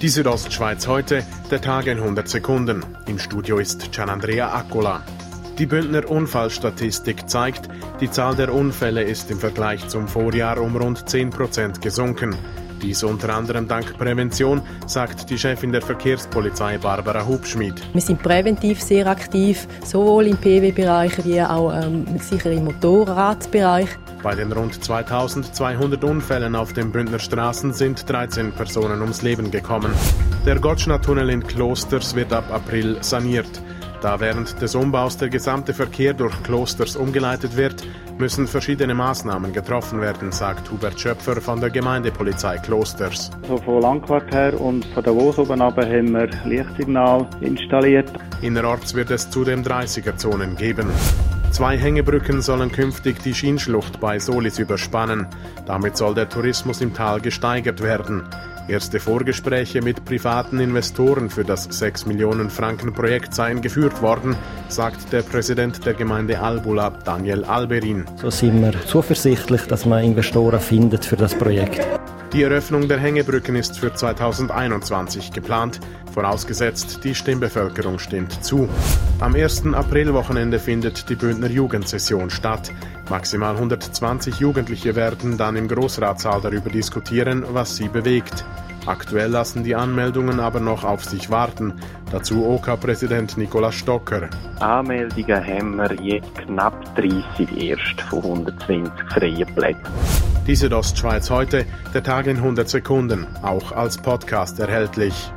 Die Südostschweiz heute, der Tag in 100 Sekunden. Im Studio ist Gianandrea Accola. Die Bündner Unfallstatistik zeigt, die Zahl der Unfälle ist im Vergleich zum Vorjahr um rund 10 Prozent gesunken. Dies unter anderem dank Prävention, sagt die Chefin der Verkehrspolizei Barbara Hubschmid. Wir sind präventiv sehr aktiv, sowohl im PW-Bereich wie auch ähm, sicher im Motorradbereich. Bei den rund 2200 Unfällen auf den Bündner Straßen sind 13 Personen ums Leben gekommen. Der Gottschna-Tunnel in Klosters wird ab April saniert. Da während des Umbaus der gesamte Verkehr durch Klosters umgeleitet wird, müssen verschiedene Maßnahmen getroffen werden, sagt Hubert Schöpfer von der Gemeindepolizei Klosters. Also von Langquart her und von der Wos oben haben wir Lichtsignal installiert. Innerorts wird es zudem 30er-Zonen geben. Zwei Hängebrücken sollen künftig die Schienschlucht bei Solis überspannen. Damit soll der Tourismus im Tal gesteigert werden. Erste Vorgespräche mit privaten Investoren für das 6 Millionen Franken Projekt seien geführt worden, sagt der Präsident der Gemeinde Albula, Daniel Alberin. So sind wir zuversichtlich, dass man Investoren findet für das Projekt. Die Eröffnung der Hängebrücken ist für 2021 geplant, vorausgesetzt die Stimmbevölkerung stimmt zu. Am 1. Aprilwochenende findet die Bündner Jugendsession statt. Maximal 120 Jugendliche werden dann im Großratssaal darüber diskutieren, was sie bewegt. Aktuell lassen die Anmeldungen aber noch auf sich warten. Dazu OK-Präsident Nikolaus Stocker. Anmeldungen haben wir je knapp 30 erst von 120 freien Plätzen. Die Südostschweiz heute, der Tag in 100 Sekunden, auch als Podcast erhältlich.